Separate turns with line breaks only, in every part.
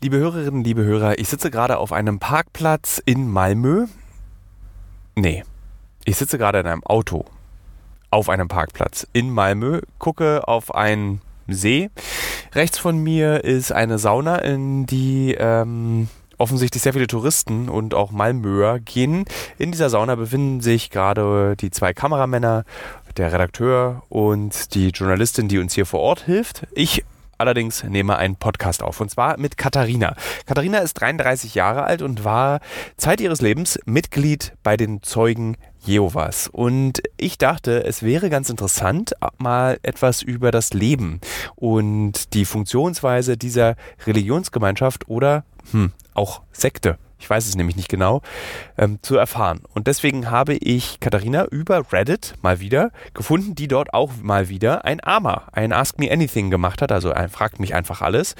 Liebe Hörerinnen, liebe Hörer, ich sitze gerade auf einem Parkplatz in Malmö. Nee, ich sitze gerade in einem Auto auf einem Parkplatz in Malmö, gucke auf einen See. Rechts von mir ist eine Sauna, in die ähm, offensichtlich sehr viele Touristen und auch Malmöer gehen. In dieser Sauna befinden sich gerade die zwei Kameramänner, der Redakteur und die Journalistin, die uns hier vor Ort hilft. Ich allerdings nehme einen Podcast auf und zwar mit Katharina. Katharina ist 33 Jahre alt und war Zeit ihres Lebens Mitglied bei den Zeugen Jehovas. Und ich dachte, es wäre ganz interessant, mal etwas über das Leben und die Funktionsweise dieser Religionsgemeinschaft oder hm, auch Sekte ich weiß es nämlich nicht genau, ähm, zu erfahren. Und deswegen habe ich Katharina über Reddit mal wieder gefunden, die dort auch mal wieder ein AMA, ein Ask Me Anything gemacht hat, also ein Fragt mich einfach alles.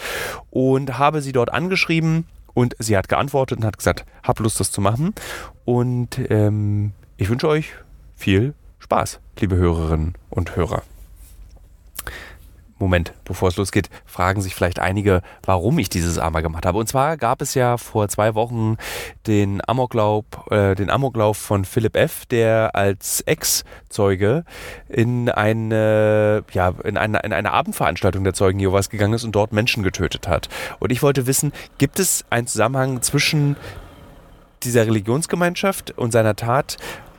Und habe sie dort angeschrieben und sie hat geantwortet und hat gesagt, hab Lust, das zu machen. Und ähm, ich wünsche euch viel Spaß, liebe Hörerinnen und Hörer. Moment, bevor es losgeht, fragen sich vielleicht einige, warum ich dieses AMA gemacht habe. Und zwar gab es ja vor zwei Wochen den Amoklauf, äh, den Amoklauf von Philipp F., der als Ex-Zeuge in eine, ja, in eine, in eine Abendveranstaltung der Zeugen Jehovas gegangen ist und dort Menschen getötet hat. Und ich wollte wissen, gibt es einen Zusammenhang zwischen dieser Religionsgemeinschaft und seiner Tat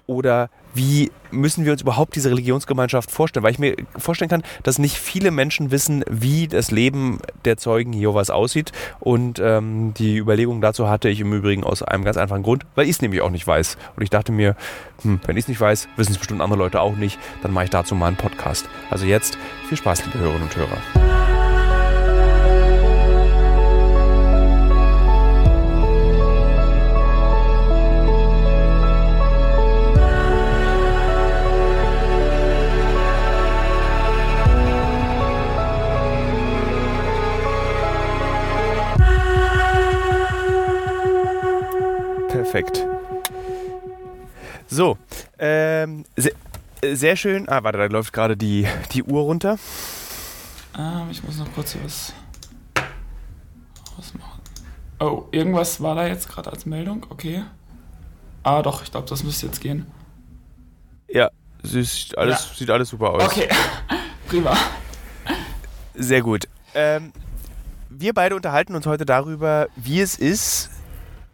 oder wie müssen wir uns überhaupt diese Religionsgemeinschaft vorstellen? Weil ich mir vorstellen kann, dass nicht viele Menschen wissen, wie das Leben der Zeugen Jehovas aussieht. Und ähm, die Überlegung dazu hatte ich im Übrigen aus einem ganz einfachen Grund, weil ich es nämlich auch nicht weiß. Und ich dachte mir, hm, wenn ich es nicht weiß, wissen es bestimmt andere Leute auch nicht, dann mache ich dazu mal einen Podcast. Also jetzt viel Spaß, liebe Hörerinnen und Hörer. Perfekt. So, ähm, sehr, sehr, schön. Ah, warte, da läuft gerade die, die Uhr runter.
Ähm, ich muss noch kurz was ausmachen. Oh, irgendwas war da jetzt gerade als Meldung? Okay. Ah, doch, ich glaube, das müsste jetzt gehen.
Ja, sieht alles, ja. sieht alles super aus.
Okay, prima.
Sehr gut. Ähm, wir beide unterhalten uns heute darüber, wie es ist,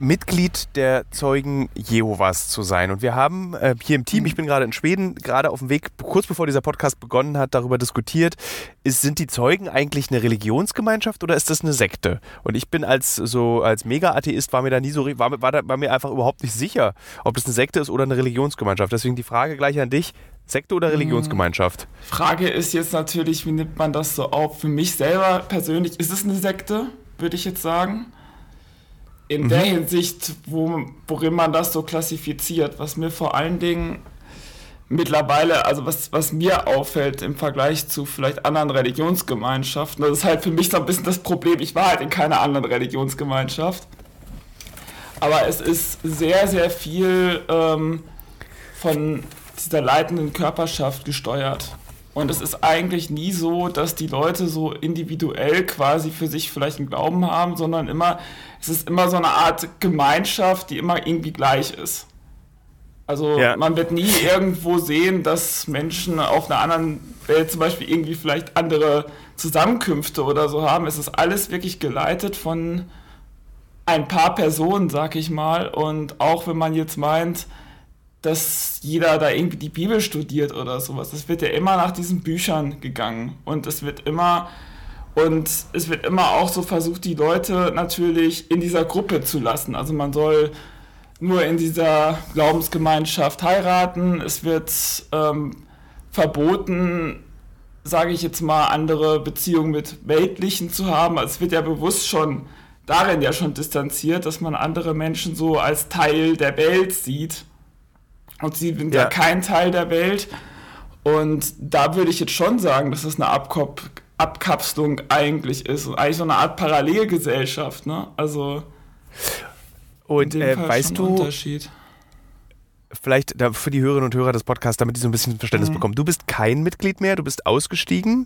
Mitglied der Zeugen Jehovas zu sein. Und wir haben äh, hier im Team, ich bin gerade in Schweden, gerade auf dem Weg, kurz bevor dieser Podcast begonnen hat, darüber diskutiert, ist, sind die Zeugen eigentlich eine Religionsgemeinschaft oder ist das eine Sekte? Und ich bin als so als Mega-Atheist war mir da nie so war, war, da, war mir einfach überhaupt nicht sicher, ob das eine Sekte ist oder eine Religionsgemeinschaft. Deswegen die Frage gleich an dich. Sekte oder mhm. Religionsgemeinschaft?
Frage ist jetzt natürlich, wie nimmt man das so auf? Für mich selber persönlich ist es eine Sekte, würde ich jetzt sagen in mhm. der Hinsicht, wo, worin man das so klassifiziert, was mir vor allen Dingen mittlerweile, also was, was mir auffällt im Vergleich zu vielleicht anderen Religionsgemeinschaften, das ist halt für mich so ein bisschen das Problem, ich war halt in keiner anderen Religionsgemeinschaft, aber es ist sehr, sehr viel ähm, von dieser leitenden Körperschaft gesteuert. Und es ist eigentlich nie so, dass die Leute so individuell quasi für sich vielleicht einen Glauben haben, sondern immer, es ist immer so eine Art Gemeinschaft, die immer irgendwie gleich ist. Also ja. man wird nie irgendwo sehen, dass Menschen auf einer anderen Welt zum Beispiel irgendwie vielleicht andere Zusammenkünfte oder so haben. Es ist alles wirklich geleitet von ein paar Personen, sag ich mal. Und auch wenn man jetzt meint, dass jeder da irgendwie die Bibel studiert oder sowas, es wird ja immer nach diesen Büchern gegangen. Und es wird immer und es wird immer auch so versucht, die Leute natürlich in dieser Gruppe zu lassen. Also man soll nur in dieser Glaubensgemeinschaft heiraten. Es wird ähm, verboten, sage ich jetzt mal, andere Beziehungen mit Weltlichen zu haben. Also es wird ja bewusst schon darin ja schon distanziert, dass man andere Menschen so als Teil der Welt sieht. Und sie sind ja, ja kein Teil der Welt. Und da würde ich jetzt schon sagen, dass es eine Abkop Abkapselung eigentlich ist. Eigentlich so eine Art Parallelgesellschaft, ne? Also.
Und äh, weißt du. Unterschied. Vielleicht für die Hörerinnen und Hörer des Podcasts, damit die so ein bisschen Verständnis mhm. bekommen. Du bist kein Mitglied mehr, du bist ausgestiegen.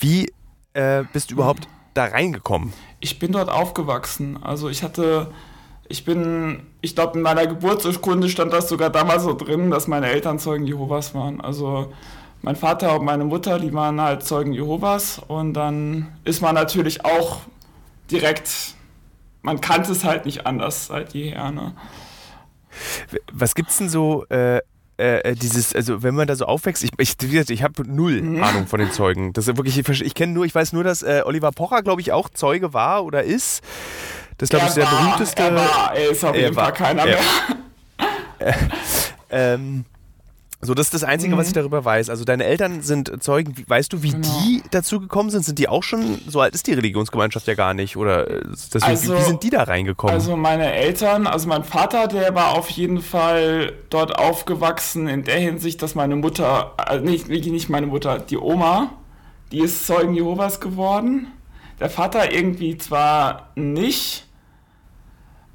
Wie äh, bist du überhaupt da reingekommen?
Ich bin dort aufgewachsen. Also ich hatte, ich bin, ich glaube in meiner Geburtsurkunde stand das sogar damals so drin, dass meine Eltern Zeugen Jehovas waren. Also mein Vater und meine Mutter, die waren halt Zeugen Jehovas und dann ist man natürlich auch direkt, man kannte es halt nicht anders seit jeher. Ne?
Was gibt's denn so äh, äh, dieses, also wenn man da so aufwächst, ich, ich, ich habe null mhm. Ahnung von den Zeugen. Das wirklich, ich, ich kenne nur, ich weiß nur, dass äh, Oliver Pocher, glaube ich, auch Zeuge war oder ist. Das glaube ich der war, berühmteste.
Er war, er ist auf jeden Fall keiner mehr.
ähm, so, das ist das Einzige, mhm. was ich darüber weiß. Also deine Eltern sind Zeugen. Weißt du, wie genau. die dazu gekommen sind? Sind die auch schon, so alt ist die Religionsgemeinschaft ja gar nicht? Oder äh, deswegen, also, wie sind die da reingekommen?
Also meine Eltern, also mein Vater, der war auf jeden Fall dort aufgewachsen in der Hinsicht, dass meine Mutter, also nicht, nicht meine Mutter, die Oma, die ist Zeugen Jehovas geworden. Der Vater irgendwie zwar nicht,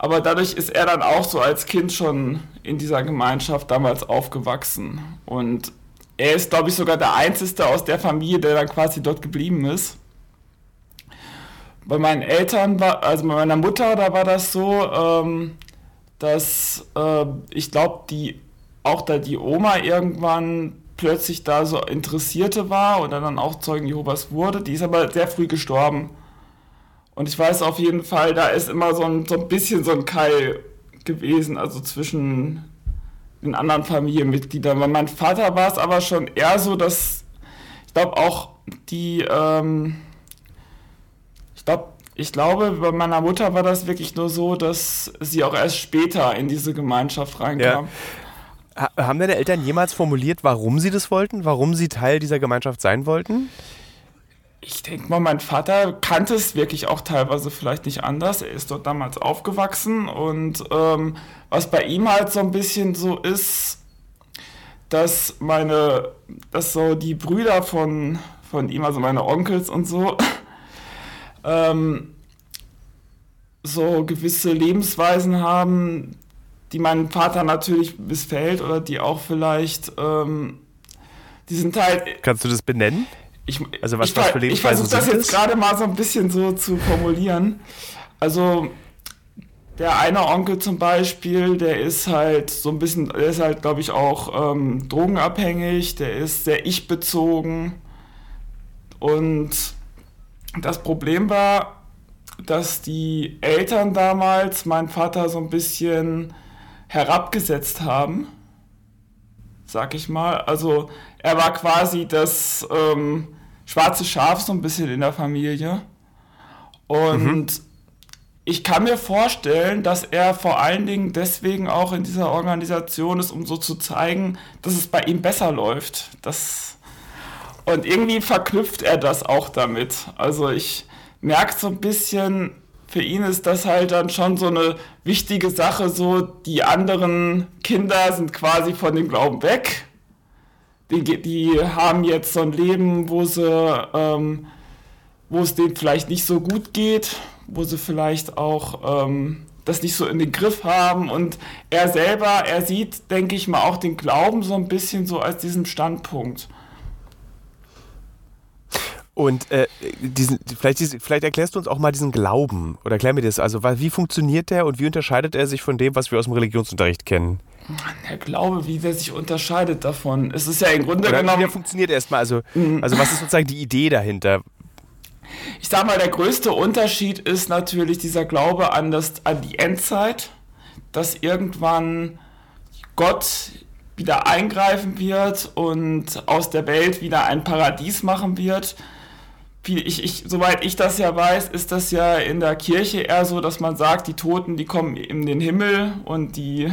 aber dadurch ist er dann auch so als Kind schon in dieser Gemeinschaft damals aufgewachsen. Und er ist, glaube ich, sogar der Einzige aus der Familie, der dann quasi dort geblieben ist. Bei meinen Eltern, war, also bei meiner Mutter, da war das so, ähm, dass äh, ich glaube, die auch da die Oma irgendwann plötzlich da so Interessierte war und dann auch Zeugen Jehovas wurde. Die ist aber sehr früh gestorben. Und ich weiß auf jeden Fall, da ist immer so ein, so ein bisschen so ein Keil gewesen, also zwischen den anderen Familienmitgliedern. Bei meinem Vater war es aber schon eher so, dass ich glaube auch die, ähm, ich glaube, ich glaube, bei meiner Mutter war das wirklich nur so, dass sie auch erst später in diese Gemeinschaft reinkam.
Ja. Haben deine Eltern jemals formuliert, warum sie das wollten? Warum sie Teil dieser Gemeinschaft sein wollten?
Ich denke mal, mein Vater kannte es wirklich auch teilweise vielleicht nicht anders. Er ist dort damals aufgewachsen und ähm, was bei ihm halt so ein bisschen so ist, dass meine, dass so die Brüder von, von ihm, also meine Onkels und so, ähm, so gewisse Lebensweisen haben, die meinem Vater natürlich missfällt oder die auch vielleicht, ähm, die sind halt.
Kannst du das benennen?
Ich, also was, ich, was für Lebensweisen Ich versuche das jetzt gerade mal so ein bisschen so zu formulieren. Also der eine Onkel zum Beispiel, der ist halt so ein bisschen, der ist halt, glaube ich, auch ähm, drogenabhängig, der ist sehr ich-bezogen. Und das Problem war, dass die Eltern damals meinen Vater so ein bisschen herabgesetzt haben, sag ich mal. Also er war quasi das ähm, schwarze Schaf so ein bisschen in der Familie. Und mhm. ich kann mir vorstellen, dass er vor allen Dingen deswegen auch in dieser Organisation ist, um so zu zeigen, dass es bei ihm besser läuft. Das und irgendwie verknüpft er das auch damit. Also ich merke so ein bisschen, für ihn ist das halt dann schon so eine wichtige Sache, so die anderen Kinder sind quasi von dem Glauben weg die, die haben jetzt so ein Leben, wo sie, ähm, wo es denen vielleicht nicht so gut geht, wo sie vielleicht auch ähm, das nicht so in den Griff haben. Und er selber, er sieht, denke ich mal, auch den Glauben so ein bisschen so als diesen Standpunkt.
Und äh, diesen, vielleicht, vielleicht erklärst du uns auch mal diesen Glauben oder erklär mir das. Also wie funktioniert der und wie unterscheidet er sich von dem, was wir aus dem Religionsunterricht kennen?
Der Glaube, wie der sich unterscheidet davon. Es ist ja im Grunde Oder genommen.
Wie der funktioniert erstmal. Also, mhm. also, was ist sozusagen die Idee dahinter?
Ich sag mal, der größte Unterschied ist natürlich dieser Glaube an, das, an die Endzeit, dass irgendwann Gott wieder eingreifen wird und aus der Welt wieder ein Paradies machen wird. Ich, ich, soweit ich das ja weiß, ist das ja in der Kirche eher so, dass man sagt, die Toten, die kommen in den Himmel und die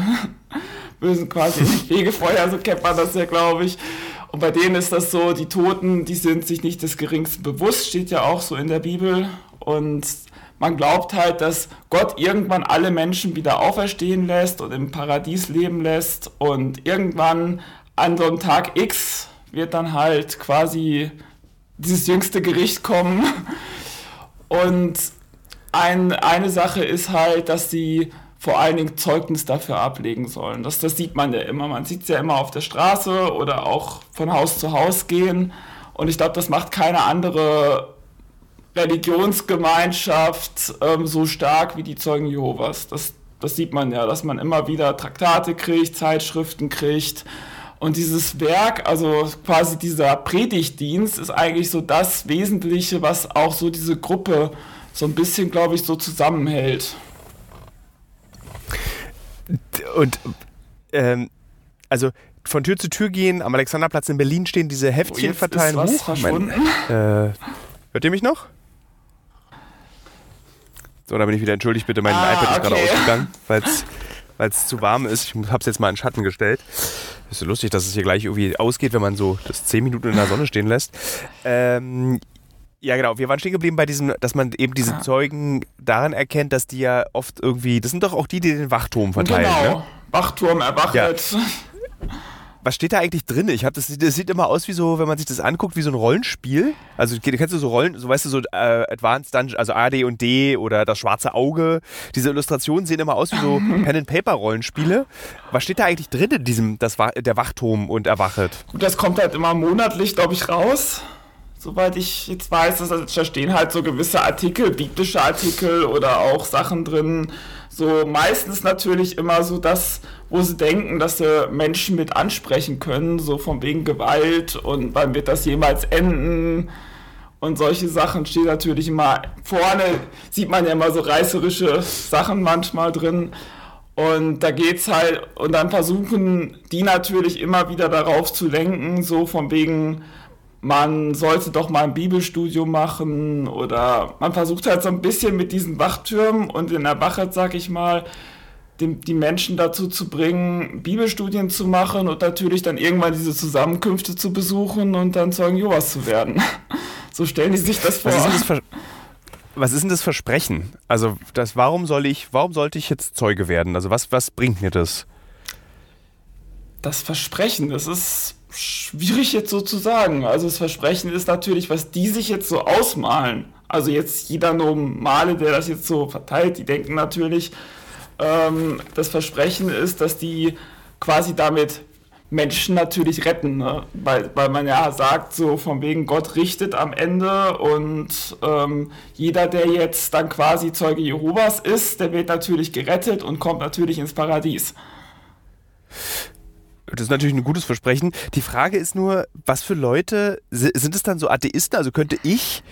Bösen quasi ins Fegefeuer, so kennt man das ja, glaube ich. Und bei denen ist das so, die Toten, die sind sich nicht des Geringsten bewusst, steht ja auch so in der Bibel. Und man glaubt halt, dass Gott irgendwann alle Menschen wieder auferstehen lässt und im Paradies leben lässt. Und irgendwann an so einem Tag X wird dann halt quasi dieses jüngste Gericht kommen. Und ein, eine Sache ist halt, dass sie vor allen Dingen Zeugnis dafür ablegen sollen. Das, das sieht man ja immer. Man sieht es ja immer auf der Straße oder auch von Haus zu Haus gehen. Und ich glaube, das macht keine andere Religionsgemeinschaft ähm, so stark wie die Zeugen Jehovas. Das, das sieht man ja, dass man immer wieder Traktate kriegt, Zeitschriften kriegt. Und dieses Werk, also quasi dieser Predigtdienst, ist eigentlich so das Wesentliche, was auch so diese Gruppe so ein bisschen, glaube ich, so zusammenhält.
Und ähm, also von Tür zu Tür gehen, am Alexanderplatz in Berlin stehen, diese Heftchen oh, verteilen.
Ist was Huch, verschwunden.
Mein, äh, hört ihr mich noch? So, da bin ich wieder entschuldigt, bitte. Mein ah, iPad ist okay. gerade ausgegangen, weil es zu warm ist. Ich habe es jetzt mal in Schatten gestellt. Ist so lustig, dass es hier gleich irgendwie ausgeht, wenn man so das 10 Minuten in der Sonne stehen lässt. Ähm, ja, genau. Wir waren stehen geblieben bei diesem, dass man eben diese ah. Zeugen daran erkennt, dass die ja oft irgendwie, das sind doch auch die, die den Wachturm verteilen. Genau. Ne?
Wachturm erwachet. Ja.
Was steht da eigentlich drin? Ich habe das, das sieht immer aus wie so, wenn man sich das anguckt, wie so ein Rollenspiel. Also kennst du so Rollen, so weißt du so äh, Advanced Dungeon, also A, D und D oder das schwarze Auge. Diese Illustrationen sehen immer aus wie so Pen and Paper Rollenspiele. Was steht da eigentlich drin in diesem, das der Wachturm und erwachet?
Gut, das kommt halt immer monatlich, glaube ich, raus soweit ich jetzt weiß, da stehen halt so gewisse Artikel, biblische Artikel oder auch Sachen drin. So meistens natürlich immer so das, wo sie denken, dass sie Menschen mit ansprechen können, so von wegen Gewalt und wann wird das jemals enden und solche Sachen stehen natürlich immer vorne, sieht man ja immer so reißerische Sachen manchmal drin. Und da geht's halt, und dann versuchen die natürlich immer wieder darauf zu lenken, so von wegen, man sollte doch mal ein Bibelstudium machen oder man versucht halt so ein bisschen mit diesen Wachtürmen und in der Wachet, sag ich mal, die, die Menschen dazu zu bringen, Bibelstudien zu machen und natürlich dann irgendwann diese Zusammenkünfte zu besuchen und dann Zeugen Jehovas zu werden. So stellen die sich das vor.
Was ist, das was ist denn das Versprechen? Also das, warum soll ich, warum sollte ich jetzt Zeuge werden? Also was, was bringt mir das?
Das Versprechen, das ist schwierig jetzt so zu sagen. Also das Versprechen ist natürlich, was die sich jetzt so ausmalen. Also jetzt jeder normale, der das jetzt so verteilt, die denken natürlich, ähm, das Versprechen ist, dass die quasi damit Menschen natürlich retten, ne? weil, weil man ja sagt, so von wegen Gott richtet am Ende und ähm, jeder, der jetzt dann quasi Zeuge Jehovas ist, der wird natürlich gerettet und kommt natürlich ins Paradies.
Das ist natürlich ein gutes Versprechen. Die Frage ist nur, was für Leute, sind es dann so Atheisten? Also könnte ich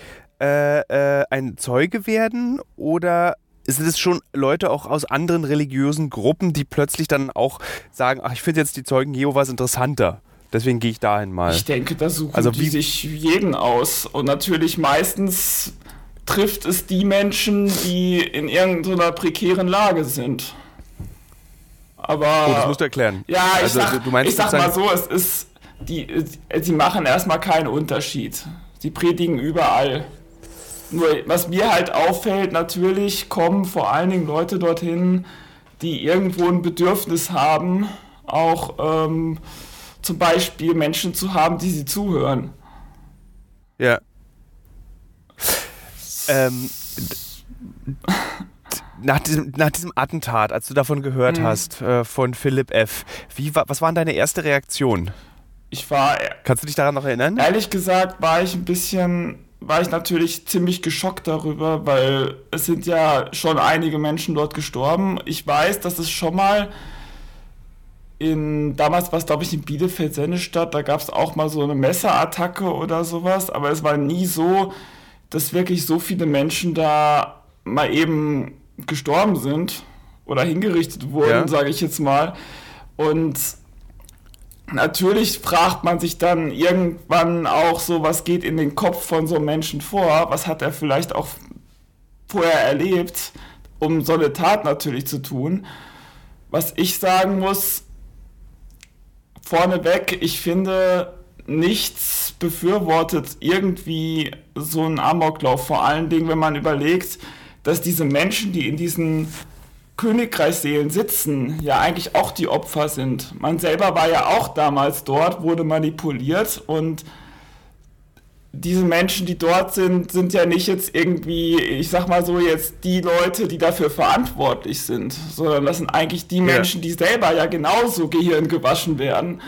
äh, äh, ein Zeuge werden oder sind es schon Leute auch aus anderen religiösen Gruppen, die plötzlich dann auch sagen, ach, ich finde jetzt die Zeugen Jehovas interessanter. Deswegen gehe ich dahin mal.
Ich denke, da suchen also die sich jeden aus. Und natürlich meistens trifft es die Menschen, die in irgendeiner prekären Lage sind. Aber.
Oh, das musst du erklären.
Ja, ich also, sag, du meinst ich sag mal so, es ist. Die, sie machen erstmal keinen Unterschied. Sie predigen überall. Nur was mir halt auffällt, natürlich kommen vor allen Dingen Leute dorthin, die irgendwo ein Bedürfnis haben, auch ähm, zum Beispiel Menschen zu haben, die sie zuhören.
Ja. Ähm, nach diesem, nach diesem Attentat, als du davon gehört mhm. hast, äh, von Philipp F., wie, was war deine erste Reaktion?
Ich war.
Kannst du dich daran noch erinnern?
Ehrlich gesagt war ich ein bisschen. War ich natürlich ziemlich geschockt darüber, weil es sind ja schon einige Menschen dort gestorben. Ich weiß, dass es schon mal in, damals war es glaube ich in Bielefeld Sennestadt, da gab es auch mal so eine Messerattacke oder sowas, aber es war nie so, dass wirklich so viele Menschen da mal eben gestorben sind oder hingerichtet wurden, ja. sage ich jetzt mal. Und natürlich fragt man sich dann irgendwann auch so, was geht in den Kopf von so einem Menschen vor? Was hat er vielleicht auch vorher erlebt, um so eine Tat natürlich zu tun? Was ich sagen muss, vorneweg, ich finde, nichts befürwortet irgendwie so einen Amoklauf. Vor allen Dingen, wenn man überlegt, dass diese Menschen, die in diesen Königreichsseelen sitzen, ja eigentlich auch die Opfer sind. Man selber war ja auch damals dort, wurde manipuliert und diese Menschen, die dort sind, sind ja nicht jetzt irgendwie, ich sag mal so, jetzt die Leute, die dafür verantwortlich sind, sondern das sind eigentlich die Menschen, die selber ja genauso Gehirn gewaschen werden.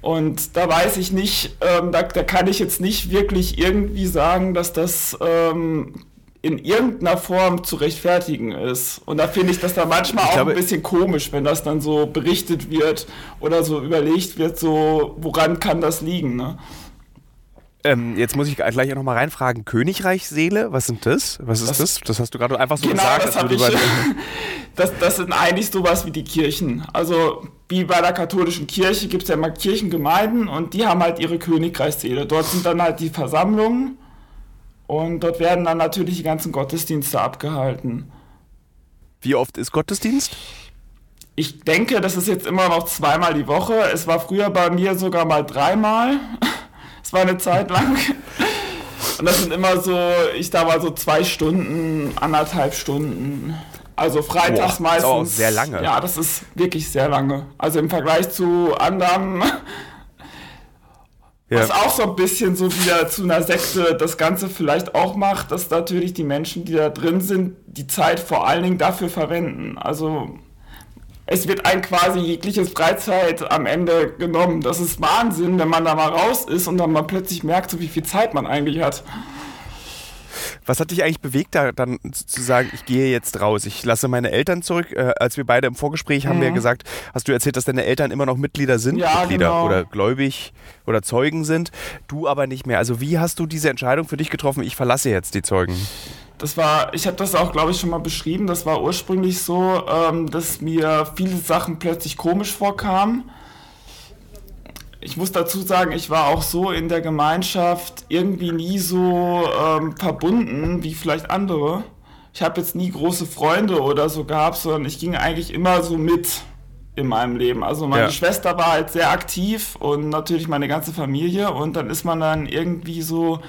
Und da weiß ich nicht, ähm, da, da, kann ich jetzt nicht wirklich irgendwie sagen, dass das ähm, in irgendeiner Form zu rechtfertigen ist. Und da finde ich das da manchmal ich auch glaube, ein bisschen komisch, wenn das dann so berichtet wird oder so überlegt wird, so woran kann das liegen. Ne?
Ähm, jetzt muss ich gleich auch nochmal reinfragen, Königreichsseele, was sind das? Was ist das? Das, das hast du gerade einfach so
genau,
gesagt.
Das, hab ich, das, das sind eigentlich sowas wie die Kirchen. Also wie bei der katholischen Kirche gibt es ja immer Kirchengemeinden und die haben halt ihre Königreichsseele. Dort sind dann halt die Versammlungen und dort werden dann natürlich die ganzen Gottesdienste abgehalten.
Wie oft ist Gottesdienst?
Ich denke, das ist jetzt immer noch zweimal die Woche. Es war früher bei mir sogar mal dreimal. Es war eine Zeit lang. Und das sind immer so, ich da mal so zwei Stunden, anderthalb Stunden. Also freitags Boah, meistens. Das ist auch
sehr lange.
Ja, das ist wirklich sehr lange. Also im Vergleich zu anderen, ja. was auch so ein bisschen so wieder zu einer Sekte das Ganze vielleicht auch macht, dass natürlich die Menschen, die da drin sind, die Zeit vor allen Dingen dafür verwenden. Also es wird ein quasi jegliches Freizeit am Ende genommen. Das ist Wahnsinn, wenn man da mal raus ist und dann mal plötzlich merkt, so wie viel Zeit man eigentlich hat.
Was hat dich eigentlich bewegt, da dann zu sagen, ich gehe jetzt raus, ich lasse meine Eltern zurück? Äh, als wir beide im Vorgespräch haben mhm. wir gesagt, hast du erzählt, dass deine Eltern immer noch Mitglieder sind,
ja,
Mitglieder
genau.
oder gläubig oder Zeugen sind, du aber nicht mehr. Also wie hast du diese Entscheidung für dich getroffen, ich verlasse jetzt die Zeugen?
Das war, ich habe das auch, glaube ich, schon mal beschrieben. Das war ursprünglich so, ähm, dass mir viele Sachen plötzlich komisch vorkamen. Ich muss dazu sagen, ich war auch so in der Gemeinschaft irgendwie nie so ähm, verbunden wie vielleicht andere. Ich habe jetzt nie große Freunde oder so gehabt, sondern ich ging eigentlich immer so mit in meinem Leben. Also meine ja. Schwester war halt sehr aktiv und natürlich meine ganze Familie und dann ist man dann irgendwie so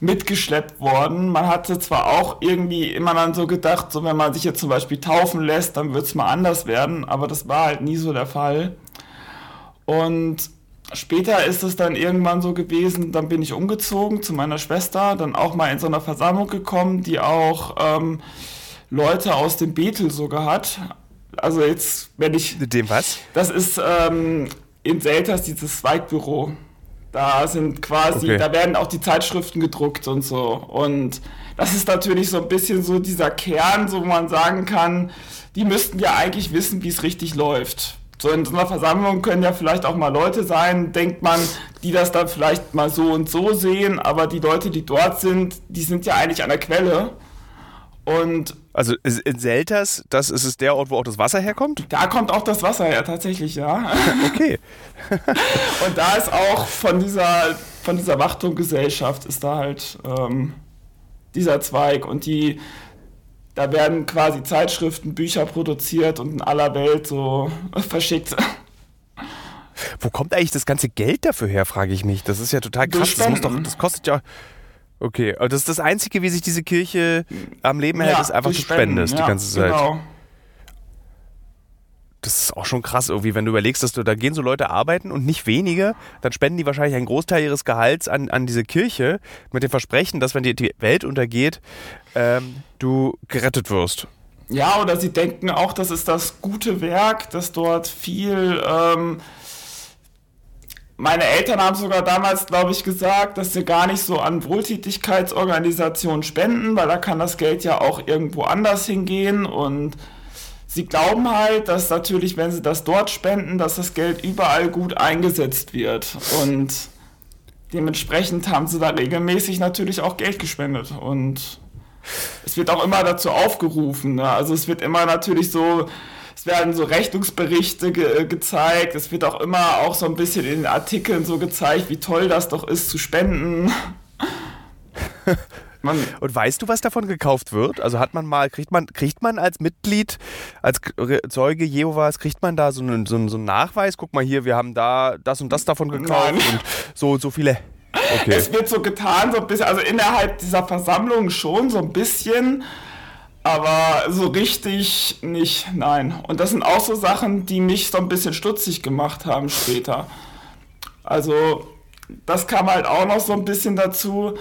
mitgeschleppt worden. Man hatte zwar auch irgendwie immer dann so gedacht, so wenn man sich jetzt zum Beispiel taufen lässt, dann wird es mal anders werden, aber das war halt nie so der Fall. Und später ist es dann irgendwann so gewesen, dann bin ich umgezogen zu meiner Schwester, dann auch mal in so einer Versammlung gekommen, die auch ähm, Leute aus dem Bethel sogar hat. Also jetzt, wenn ich...
Mit dem was?
Das ist ähm, in Selters dieses Zweigbüro. Da sind quasi, okay. da werden auch die Zeitschriften gedruckt und so. Und das ist natürlich so ein bisschen so dieser Kern, so wo man sagen kann, die müssten ja eigentlich wissen, wie es richtig läuft. So in so einer Versammlung können ja vielleicht auch mal Leute sein, denkt man, die das dann vielleicht mal so und so sehen, aber die Leute, die dort sind, die sind ja eigentlich an der Quelle. Und
also in Selters, das ist es der Ort, wo auch das Wasser herkommt?
Da kommt auch das Wasser her, tatsächlich, ja.
okay.
und da ist auch von dieser, von dieser Wachturmgesellschaft ist da halt ähm, dieser Zweig und die, da werden quasi Zeitschriften, Bücher produziert und in aller Welt so verschickt.
Wo kommt eigentlich das ganze Geld dafür her, frage ich mich. Das ist ja total krass. Das, doch, das kostet ja Okay, und das ist das Einzige, wie sich diese Kirche am Leben hält, ja, ist einfach, du spendest ja, die ganze Zeit. Genau. Das ist auch schon krass, irgendwie, wenn du überlegst, dass du, da gehen so Leute arbeiten und nicht wenige, dann spenden die wahrscheinlich einen Großteil ihres Gehalts an, an diese Kirche mit dem Versprechen, dass wenn die, die Welt untergeht, ähm, du gerettet wirst.
Ja, oder sie denken auch, das ist das gute Werk, dass dort viel ähm, meine Eltern haben sogar damals, glaube ich, gesagt, dass sie gar nicht so an Wohltätigkeitsorganisationen spenden, weil da kann das Geld ja auch irgendwo anders hingehen und sie glauben halt, dass natürlich, wenn sie das dort spenden, dass das Geld überall gut eingesetzt wird und dementsprechend haben sie da regelmäßig natürlich auch Geld gespendet und es wird auch immer dazu aufgerufen. Ne? Also es wird immer natürlich so es werden so Rechnungsberichte ge äh, gezeigt. Es wird auch immer auch so ein bisschen in den Artikeln so gezeigt, wie toll das doch ist zu spenden.
Man und weißt du, was davon gekauft wird? Also hat man mal, kriegt man, kriegt man als Mitglied, als Zeuge Jehovas, kriegt man da so einen, so, einen, so einen Nachweis? Guck mal hier, wir haben da das und das davon gekauft Nein. und so, so viele.
Okay. Es wird so getan, so ein bisschen, also innerhalb dieser Versammlung schon so ein bisschen, aber so richtig nicht, nein. Und das sind auch so Sachen, die mich so ein bisschen stutzig gemacht haben später. Also, das kam halt auch noch so ein bisschen dazu.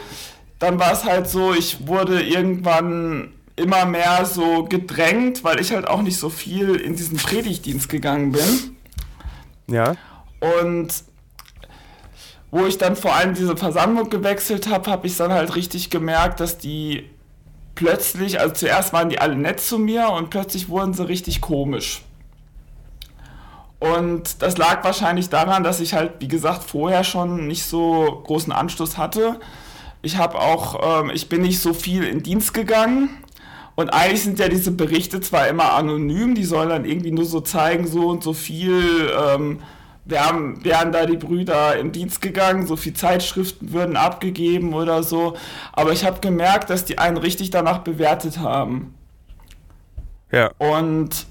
Dann war es halt so, ich wurde irgendwann immer mehr so gedrängt, weil ich halt auch nicht so viel in diesen Predigtdienst gegangen bin.
Ja.
Und wo ich dann vor allem diese Versammlung gewechselt habe, habe ich dann halt richtig gemerkt, dass die plötzlich, also zuerst waren die alle nett zu mir und plötzlich wurden sie richtig komisch. Und das lag wahrscheinlich daran, dass ich halt, wie gesagt, vorher schon nicht so großen Anschluss hatte. Ich habe auch, ähm, ich bin nicht so viel in Dienst gegangen. Und eigentlich sind ja diese Berichte zwar immer anonym, die sollen dann irgendwie nur so zeigen, so und so viel ähm, wären, wären da die Brüder im Dienst gegangen, so viel Zeitschriften würden abgegeben oder so. Aber ich habe gemerkt, dass die einen richtig danach bewertet haben. Ja. Und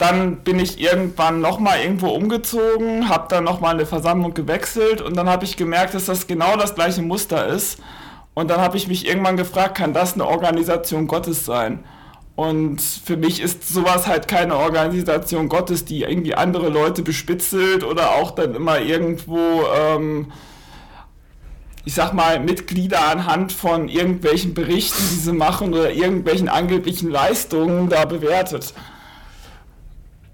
dann bin ich irgendwann nochmal irgendwo umgezogen, habe dann nochmal eine Versammlung gewechselt und dann habe ich gemerkt, dass das genau das gleiche Muster ist. Und dann habe ich mich irgendwann gefragt, kann das eine Organisation Gottes sein? Und für mich ist sowas halt keine Organisation Gottes, die irgendwie andere Leute bespitzelt oder auch dann immer irgendwo, ähm, ich sag mal, Mitglieder anhand von irgendwelchen Berichten, die sie machen oder irgendwelchen angeblichen Leistungen da bewertet.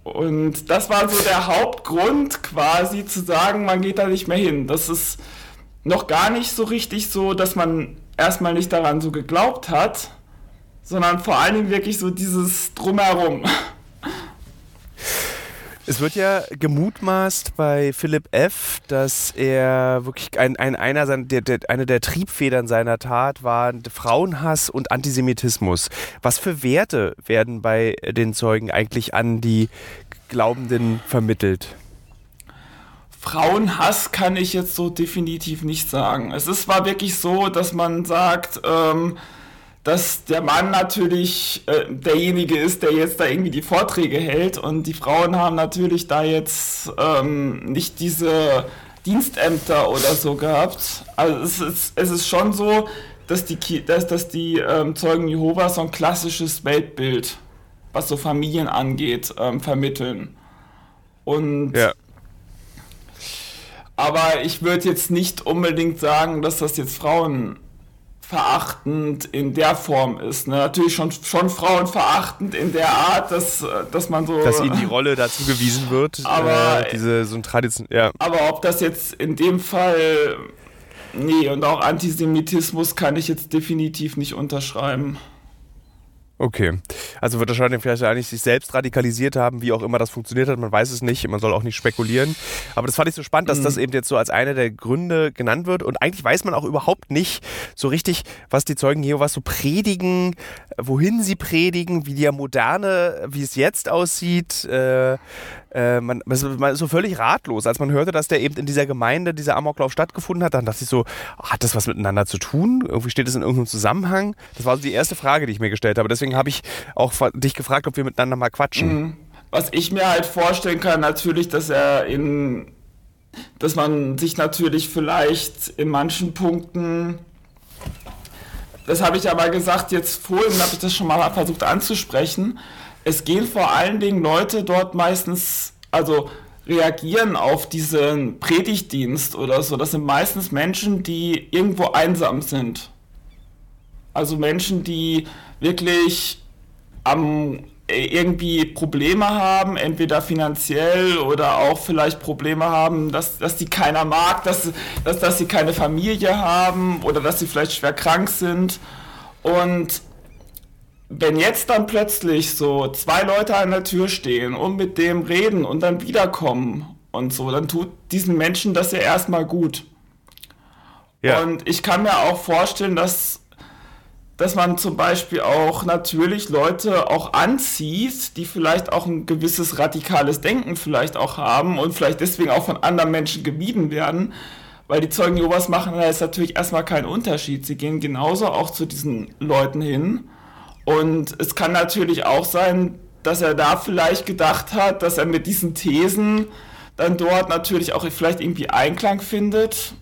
Und das war so der Hauptgrund quasi zu sagen, man geht da nicht mehr hin. Das ist noch gar nicht so richtig so, dass man erstmal nicht daran so geglaubt hat, sondern vor allen Dingen wirklich so dieses Drumherum.
Es wird ja gemutmaßt bei Philipp F., dass er wirklich ein, ein einer der, der, eine der Triebfedern seiner Tat war Frauenhass und Antisemitismus. Was für Werte werden bei den Zeugen eigentlich an die Glaubenden vermittelt?
Frauenhass kann ich jetzt so definitiv nicht sagen. Es ist zwar wirklich so, dass man sagt, ähm, dass der Mann natürlich äh, derjenige ist, der jetzt da irgendwie die Vorträge hält und die Frauen haben natürlich da jetzt ähm, nicht diese Dienstämter oder so gehabt. Also es ist, es ist schon so, dass die, dass, dass die ähm, Zeugen Jehovas so ein klassisches Weltbild, was so Familien angeht, ähm, vermitteln. Und ja. aber ich würde jetzt nicht unbedingt sagen, dass das jetzt Frauen verachtend in der Form ist. Ne? Natürlich schon, schon frauenverachtend in der Art, dass, dass man so.
Dass ihnen die Rolle dazu gewiesen wird.
Aber,
äh, diese, so ein Tradition, ja.
aber ob das jetzt in dem Fall. Nee, und auch Antisemitismus kann ich jetzt definitiv nicht unterschreiben.
Okay. Also wird wahrscheinlich vielleicht eigentlich sich selbst radikalisiert haben, wie auch immer das funktioniert hat. Man weiß es nicht, man soll auch nicht spekulieren. Aber das fand ich so spannend, dass mhm. das eben jetzt so als einer der Gründe genannt wird. Und eigentlich weiß man auch überhaupt nicht so richtig, was die Zeugen Jehovas so predigen, wohin sie predigen, wie die Moderne, wie es jetzt aussieht. Äh, äh, man, man, ist so völlig ratlos. Als man hörte, dass der eben in dieser Gemeinde dieser Amoklauf stattgefunden hat, dann dachte ich so, hat das was miteinander zu tun? Irgendwie steht es in irgendeinem Zusammenhang? Das war so die erste Frage, die ich mir gestellt habe. Deswegen habe ich auch dich gefragt, ob wir miteinander mal quatschen. Mhm.
Was ich mir halt vorstellen kann, natürlich, dass er in, dass man sich natürlich vielleicht in manchen Punkten das habe ich aber gesagt, jetzt vorhin habe ich das schon mal versucht anzusprechen, es gehen vor allen Dingen Leute dort meistens, also reagieren auf diesen Predigtdienst oder so. Das sind meistens Menschen, die irgendwo einsam sind. Also Menschen, die wirklich am irgendwie Probleme haben, entweder finanziell oder auch vielleicht Probleme haben, dass, dass die keiner mag, dass, dass, dass sie keine Familie haben oder dass sie vielleicht schwer krank sind. Und wenn jetzt dann plötzlich so zwei Leute an der Tür stehen und mit dem reden und dann wiederkommen und so, dann tut diesen Menschen das ja erstmal gut. Ja. Und ich kann mir auch vorstellen, dass, dass man zum Beispiel auch natürlich Leute auch anzieht, die vielleicht auch ein gewisses radikales Denken vielleicht auch haben und vielleicht deswegen auch von anderen Menschen gemieden werden. Weil die Zeugen Jehovas machen da jetzt natürlich erstmal keinen Unterschied. Sie gehen genauso auch zu diesen Leuten hin und es kann natürlich auch sein, dass er da vielleicht gedacht hat, dass er mit diesen Thesen dann dort natürlich auch vielleicht irgendwie Einklang findet.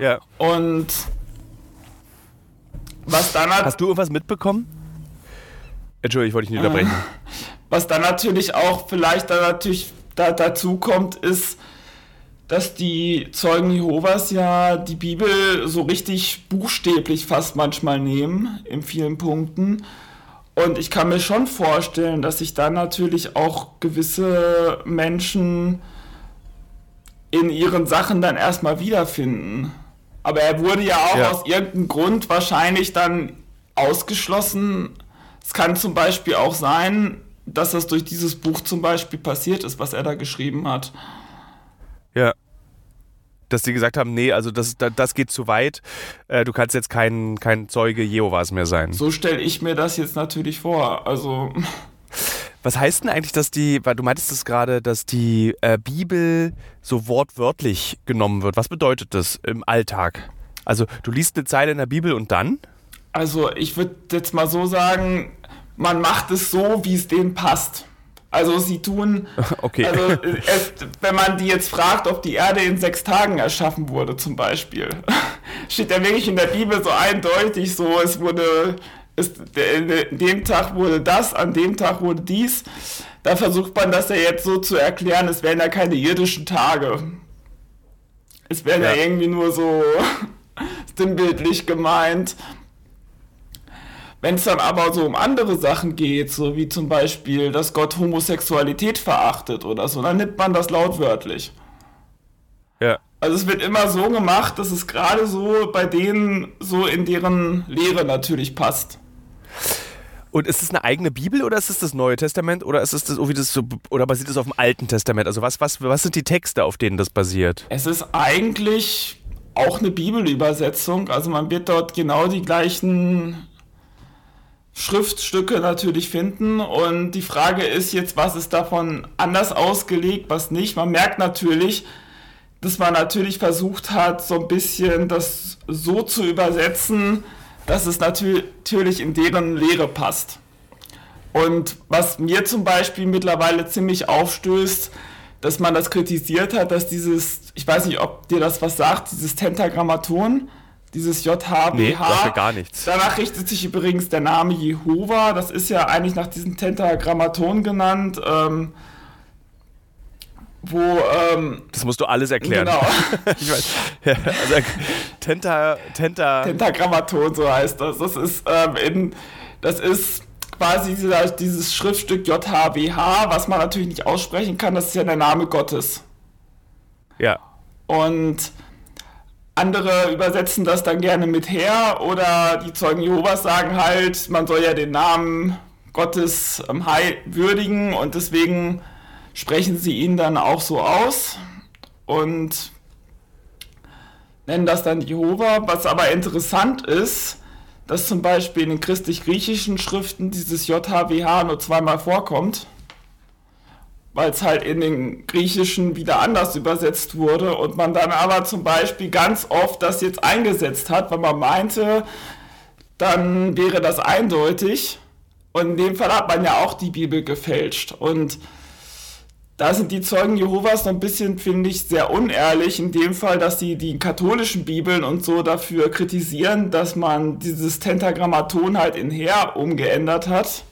Ja.
Und was dann
hat. Hast du irgendwas mitbekommen? Entschuldigung, ich wollte dich nicht unterbrechen.
Was dann natürlich auch vielleicht dann natürlich da, dazu kommt, ist, dass die Zeugen Jehovas ja die Bibel so richtig buchstäblich fast manchmal nehmen, in vielen Punkten. Und ich kann mir schon vorstellen, dass sich da natürlich auch gewisse Menschen in ihren Sachen dann erstmal wiederfinden. Aber er wurde ja auch ja. aus irgendeinem Grund wahrscheinlich dann ausgeschlossen. Es kann zum Beispiel auch sein, dass das durch dieses Buch zum Beispiel passiert ist, was er da geschrieben hat.
Ja. Dass die gesagt haben, nee, also das, das geht zu weit, äh, du kannst jetzt kein, kein Zeuge Jehovas mehr sein.
So stelle ich mir das jetzt natürlich vor. Also.
Was heißt denn eigentlich, dass die, weil du meintest es gerade, dass die äh, Bibel so wortwörtlich genommen wird? Was bedeutet das im Alltag? Also du liest eine Zeile in der Bibel und dann?
Also ich würde jetzt mal so sagen, man macht es so, wie es denen passt. Also sie tun,
okay.
also es, wenn man die jetzt fragt, ob die Erde in sechs Tagen erschaffen wurde zum Beispiel, steht ja wirklich in der Bibel so eindeutig so, es wurde, es, in dem Tag wurde das, an dem Tag wurde dies. Da versucht man das ja jetzt so zu erklären, es wären ja keine irdischen Tage. Es wäre ja. ja irgendwie nur so sinnbildlich gemeint. Wenn es dann aber so um andere Sachen geht, so wie zum Beispiel, dass Gott Homosexualität verachtet oder so, dann nimmt man das lautwörtlich.
Ja.
Also es wird immer so gemacht, dass es gerade so bei denen so in deren Lehre natürlich passt.
Und ist es eine eigene Bibel oder ist es das Neue Testament oder ist es das, das so, oder basiert es auf dem Alten Testament? Also was, was, was sind die Texte, auf denen das basiert?
Es ist eigentlich auch eine Bibelübersetzung. Also man wird dort genau die gleichen Schriftstücke natürlich finden. Und die Frage ist jetzt, was ist davon anders ausgelegt, was nicht. Man merkt natürlich, dass man natürlich versucht hat, so ein bisschen das so zu übersetzen, dass es natürlich in deren Lehre passt. Und was mir zum Beispiel mittlerweile ziemlich aufstößt, dass man das kritisiert hat, dass dieses, ich weiß nicht, ob dir das was sagt, dieses Tentagrammaton, dieses JHBH. Nee,
gar nichts.
Danach richtet sich übrigens der Name Jehova. Das ist ja eigentlich nach diesem Tentagrammaton genannt. Ähm, wo. Ähm,
das musst du alles erklären.
Genau.
ich weiß. Ja, also, Tenta, Tenta.
Tentagrammaton, so heißt das. Das ist, ähm, in, das ist quasi dieser, dieses Schriftstück JHWH, was man natürlich nicht aussprechen kann. Das ist ja der Name Gottes.
Ja.
Und andere übersetzen das dann gerne mit her oder die Zeugen Jehovas sagen halt, man soll ja den Namen Gottes ähm, würdigen und deswegen sprechen sie ihn dann auch so aus und nennen das dann Jehova. Was aber interessant ist, dass zum Beispiel in den christlich-griechischen Schriften dieses JHWH nur zweimal vorkommt weil es halt in den Griechischen wieder anders übersetzt wurde und man dann aber zum Beispiel ganz oft das jetzt eingesetzt hat, weil man meinte, dann wäre das eindeutig. Und in dem Fall hat man ja auch die Bibel gefälscht. Und da sind die Zeugen Jehovas noch ein bisschen, finde ich, sehr unehrlich. In dem Fall, dass sie die katholischen Bibeln und so dafür kritisieren, dass man dieses Tentagrammaton halt in Her umgeändert hat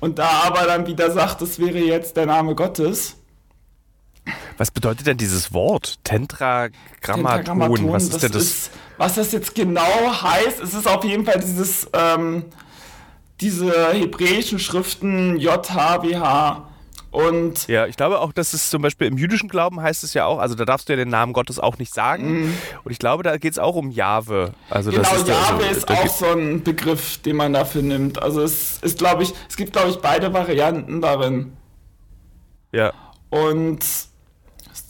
und da aber dann wieder sagt, das wäre jetzt der Name Gottes.
Was bedeutet denn dieses Wort? Tentragrammaton?
Tentragrammaton was ist denn das? Ist, was das jetzt genau heißt, es ist auf jeden Fall dieses, ähm, diese hebräischen Schriften JHWH und
ja, ich glaube auch, dass es zum Beispiel im jüdischen Glauben heißt es ja auch, also da darfst du ja den Namen Gottes auch nicht sagen. Mhm. Und ich glaube, da geht es auch um Jahwe. Also
genau,
das ist
Jahwe also, ist auch so ein Begriff, den man dafür nimmt. Also es ist, glaube ich, es gibt, glaube ich, beide Varianten darin.
Ja.
Und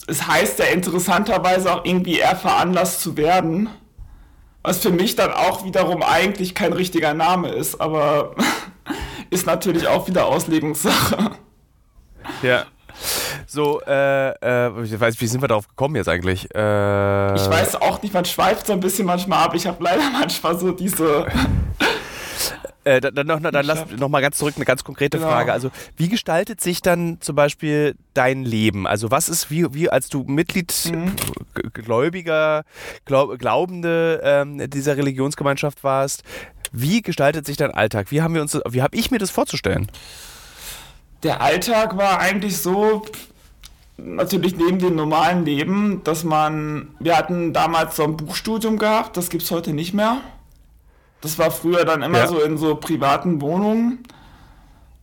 es heißt ja interessanterweise auch irgendwie eher veranlasst zu werden. Was für mich dann auch wiederum eigentlich kein richtiger Name ist, aber ist natürlich auch wieder Auslegungssache.
Ja. So, äh, äh, ich weiß, wie sind wir darauf gekommen jetzt eigentlich? Äh,
ich weiß auch nicht, man schweift so ein bisschen manchmal ab. Ich habe leider manchmal so diese.
Äh, dann noch, dann lass noch mal ganz zurück eine ganz konkrete genau. Frage. Also wie gestaltet sich dann zum Beispiel dein Leben? Also was ist wie, wie als du Mitglied mhm. gläubiger, glaub, glaubende ähm, dieser Religionsgemeinschaft warst? Wie gestaltet sich dein Alltag? Wie haben wir uns, wie habe ich mir das vorzustellen?
Der Alltag war eigentlich so, natürlich neben dem normalen Leben, dass man, wir hatten damals so ein Buchstudium gehabt, das gibt es heute nicht mehr. Das war früher dann immer ja. so in so privaten Wohnungen.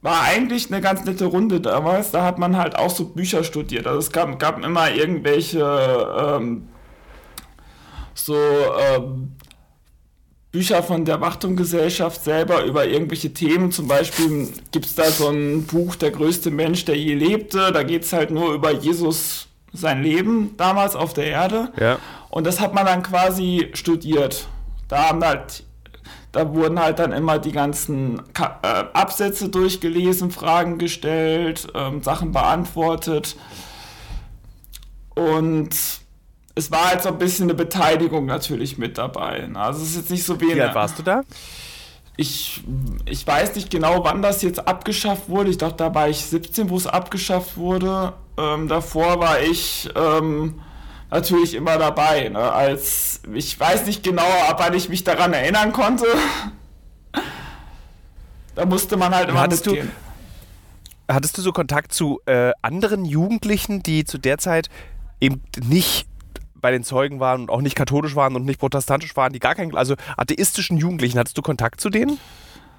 war eigentlich eine ganz nette Runde damals. Da hat man halt auch so Bücher studiert. Also es gab, gab immer irgendwelche ähm, so ähm, Bücher von der Wachtumgesellschaft selber über irgendwelche Themen. Zum Beispiel gibt es da so ein Buch, Der größte Mensch, der je lebte. Da geht es halt nur über Jesus, sein Leben damals auf der Erde.
Ja.
Und das hat man dann quasi studiert. Da haben halt, da wurden halt dann immer die ganzen Ka äh, Absätze durchgelesen, Fragen gestellt, ähm, Sachen beantwortet. Und es war halt so ein bisschen eine Beteiligung natürlich mit dabei. Ne? Also es ist jetzt nicht so wie.
Wie alt warst du da?
Ich, ich weiß nicht genau, wann das jetzt abgeschafft wurde. Ich dachte, da war ich 17, wo es abgeschafft wurde. Ähm, davor war ich ähm, natürlich immer dabei. Ne? Als ich weiß nicht genau, wann ich mich daran erinnern konnte. da musste man halt immer
hattest
mitgehen.
Du, hattest du so Kontakt zu äh, anderen Jugendlichen, die zu der Zeit eben nicht bei den Zeugen waren und auch nicht katholisch waren und nicht protestantisch waren, die gar keinen, also atheistischen Jugendlichen, hattest du Kontakt zu denen?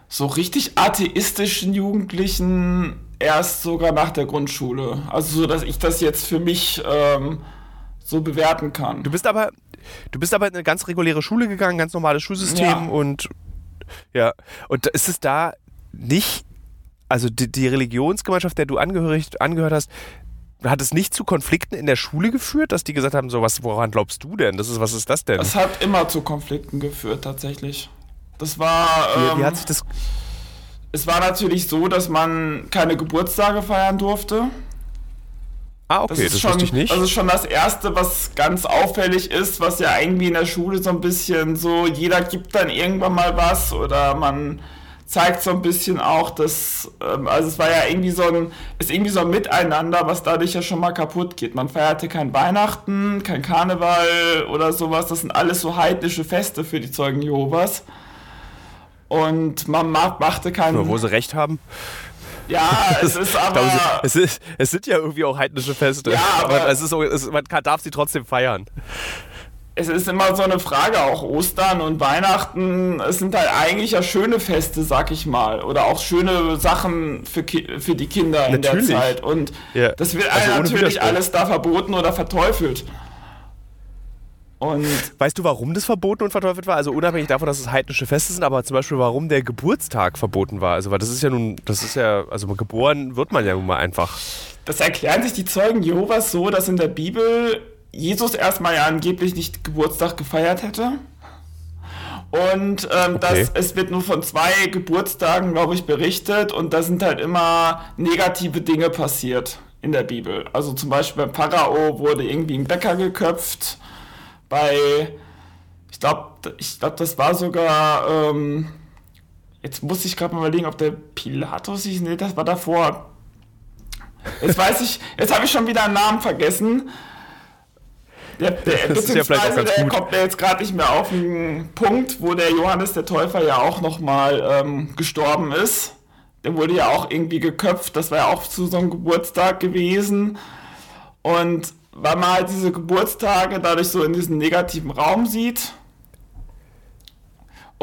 So richtig atheistischen Jugendlichen erst sogar nach der Grundschule. Also so, dass ich das jetzt für mich ähm, so bewerten kann.
Du bist aber, du bist aber in eine ganz reguläre Schule gegangen, ganz normales Schulsystem
Ja.
und ja, und ist es da nicht, also die, die Religionsgemeinschaft, der du angehörig, angehört hast, hat es nicht zu Konflikten in der Schule geführt, dass die gesagt haben, so was, woran glaubst du denn? Das ist, was ist das denn?
Es hat immer zu Konflikten geführt, tatsächlich. Das war.
wie, wie
ähm,
hat sich das,
es war natürlich so, dass man keine Geburtstage feiern durfte.
ah, okay, das,
ist schon,
wusste ich nicht.
Das ist schon das Erste, was ganz auffällig ist, was ja irgendwie in der Schule so ein bisschen so, jeder gibt dann irgendwann mal was oder man zeigt so ein bisschen auch, dass, ähm, also es war ja irgendwie so ein, ist irgendwie so ein Miteinander, was dadurch ja schon mal kaputt geht. Man feierte kein Weihnachten, kein Karneval oder sowas, das sind alles so heidnische Feste für die Zeugen Jehovas. Und man ma machte keinen.
Nur wo sie recht haben.
Ja, es ist aber.
glaube, es, ist, es sind ja irgendwie auch heidnische Feste.
Ja, aber-
es ist es, man kann, darf sie trotzdem feiern.
Es ist immer so eine Frage, auch Ostern und Weihnachten, es sind halt eigentlich ja schöne Feste, sag ich mal. Oder auch schöne Sachen für, Ki für die Kinder in
Natürlich.
der Zeit. Und
Ja.
das wird
Also
natürlich alles da verboten oder verteufelt. Und
Weißt du, warum das verboten und verteufelt war? Also unabhängig davon, dass es heidnische Feste sind, aber zum Beispiel, warum der Geburtstag verboten war. Also, weil das ist ja nun, das ist ja, also geboren wird man ja nun mal einfach.
das erklären sich die Zeugen Jehovas so, dass in der Bibel Jesus erstmal ja angeblich nicht Geburtstag gefeiert hätte. Und ähm,
Okay.
das, es wird nur von zwei Geburtstagen, glaube ich, berichtet und da sind halt immer negative Dinge passiert in der Bibel. Also zum Beispiel beim Pharao wurde irgendwie ein Bäcker geköpft. Bei, ich glaube, ich glaub, das war sogar, ähm, jetzt muss ich gerade mal überlegen, ob der Pilatus hieß. Nee, das war davor. Jetzt weiß ich, jetzt habe ich schon wieder einen Namen vergessen. Der, der,
Das ist ja vielleicht auch ganz
der
gut.
kommt mir jetzt gerade nicht mehr auf den Punkt, wo der Johannes der Täufer ja auch nochmal ähm, gestorben ist. Der wurde ja auch irgendwie geköpft, das war ja auch zu so einem Geburtstag gewesen. Und weil man halt diese Geburtstage dadurch so in diesem negativen Raum sieht.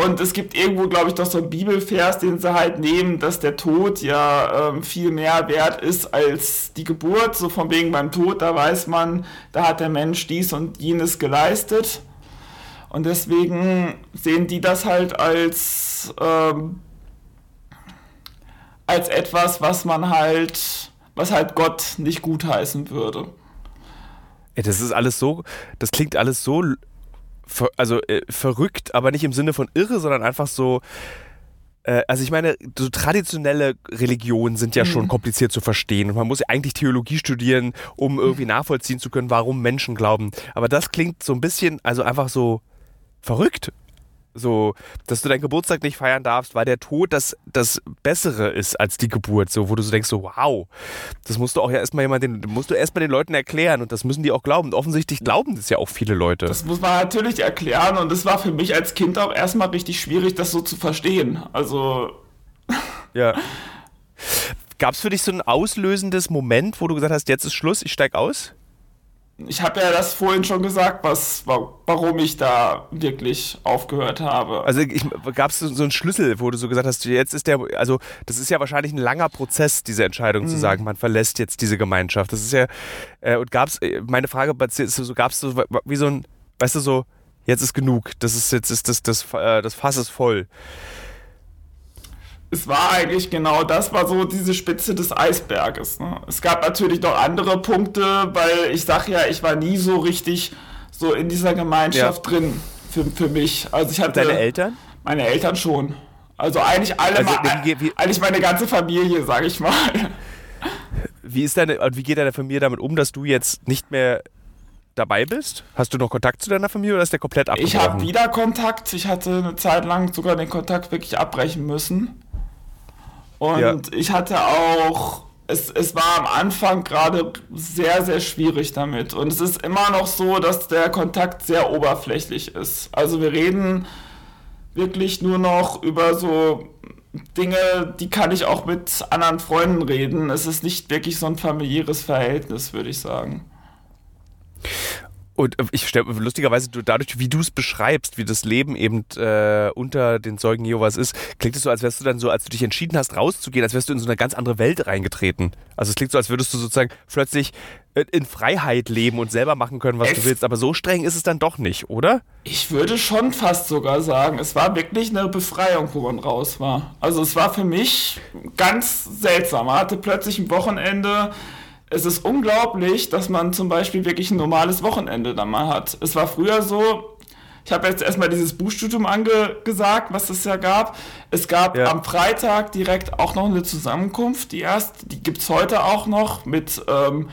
Und es gibt irgendwo, glaube ich, doch so einen Bibelvers, den sie halt nehmen, dass der Tod ja ähm, viel mehr wert ist als die Geburt. So von wegen beim Tod, da weiß man, da hat der Mensch dies und jenes geleistet. Und deswegen sehen die das halt als, ähm, als etwas, was man halt, was halt Gott nicht gutheißen würde.
Das ist alles so, das klingt alles so, ver, also äh, verrückt, aber nicht im Sinne von irre, sondern einfach so. äh, Also ich meine, so traditionelle Religionen sind ja schon kompliziert zu verstehen und man muss ja eigentlich Theologie studieren, um irgendwie nachvollziehen zu können, warum Menschen glauben. Aber das klingt so ein bisschen, also einfach so verrückt. So, dass du deinen Geburtstag nicht feiern darfst, weil der Tod das, das Bessere ist als die Geburt. So, wo du so denkst, so, wow, das musst du auch ja erstmal jemand, den, musst du erstmal den Leuten erklären und das müssen die auch glauben. Und offensichtlich glauben das ja auch viele Leute.
Das muss man natürlich erklären und es war für mich als Kind auch erstmal richtig schwierig, das so zu verstehen. Also,
Ja. Gab es für dich so ein auslösendes Moment, wo du gesagt hast, jetzt ist Schluss, ich steig aus?
Ich habe ja das vorhin schon gesagt, was, warum ich da wirklich aufgehört habe.
Also gab es so einen Schlüssel, wo du so gesagt hast, jetzt ist der, also das ist ja wahrscheinlich ein langer Prozess, diese Entscheidung mhm. zu sagen, man verlässt jetzt diese Gemeinschaft. Das ist ja, äh, und gab es, äh, meine Frage ist so, gab es so wie so ein, weißt du, so, jetzt ist genug, das ist jetzt ist das, das, das, das Fass ist voll
es war eigentlich genau das, war so diese Spitze des Eisberges. Ne? Es gab natürlich noch andere Punkte, weil ich sag ja, ich war nie so richtig so in dieser Gemeinschaft ja. drin für, für mich. Also ich hatte
deine Eltern?
Meine Eltern schon. Also eigentlich alle, also, wie, wie, eigentlich meine ganze Familie, sag ich mal.
Wie ist deine, wie geht deine Familie damit um, dass du jetzt nicht mehr dabei bist? Hast du noch Kontakt zu deiner Familie oder ist der komplett abgebrochen?
Ich habe wieder Kontakt. Ich hatte eine Zeit lang sogar den Kontakt wirklich abbrechen müssen. Und ja. ich hatte auch, es, es war am Anfang gerade sehr, sehr schwierig damit. Und es ist immer noch so, dass der Kontakt sehr oberflächlich ist. Also wir reden wirklich nur noch über so Dinge, die kann ich auch mit anderen Freunden reden. Es ist nicht wirklich so ein familiäres Verhältnis, würde ich sagen.
Und äh, ich stelle lustigerweise, dadurch, wie du es beschreibst, wie das Leben eben äh, unter den Zeugen Jehovas ist, klingt es so, als wärst du dann so, als du dich entschieden hast, rauszugehen, als wärst du in so eine ganz andere Welt reingetreten. Also es klingt so, als würdest du sozusagen plötzlich in Freiheit leben und selber machen können, was es du willst. Aber so streng ist es dann doch nicht, oder?
Ich würde schon fast sogar sagen, es war wirklich eine Befreiung, wo man raus war. Also es war für mich ganz seltsam. Man hatte plötzlich ein Wochenende es ist unglaublich, dass man zum Beispiel wirklich ein normales Wochenende dann mal hat. Es war früher so, ich habe jetzt erstmal dieses Buchstudium angesagt, was es ja gab. Es gab ja. am Freitag direkt auch noch eine Zusammenkunft, die erste, die gibt es heute auch noch mit ähm,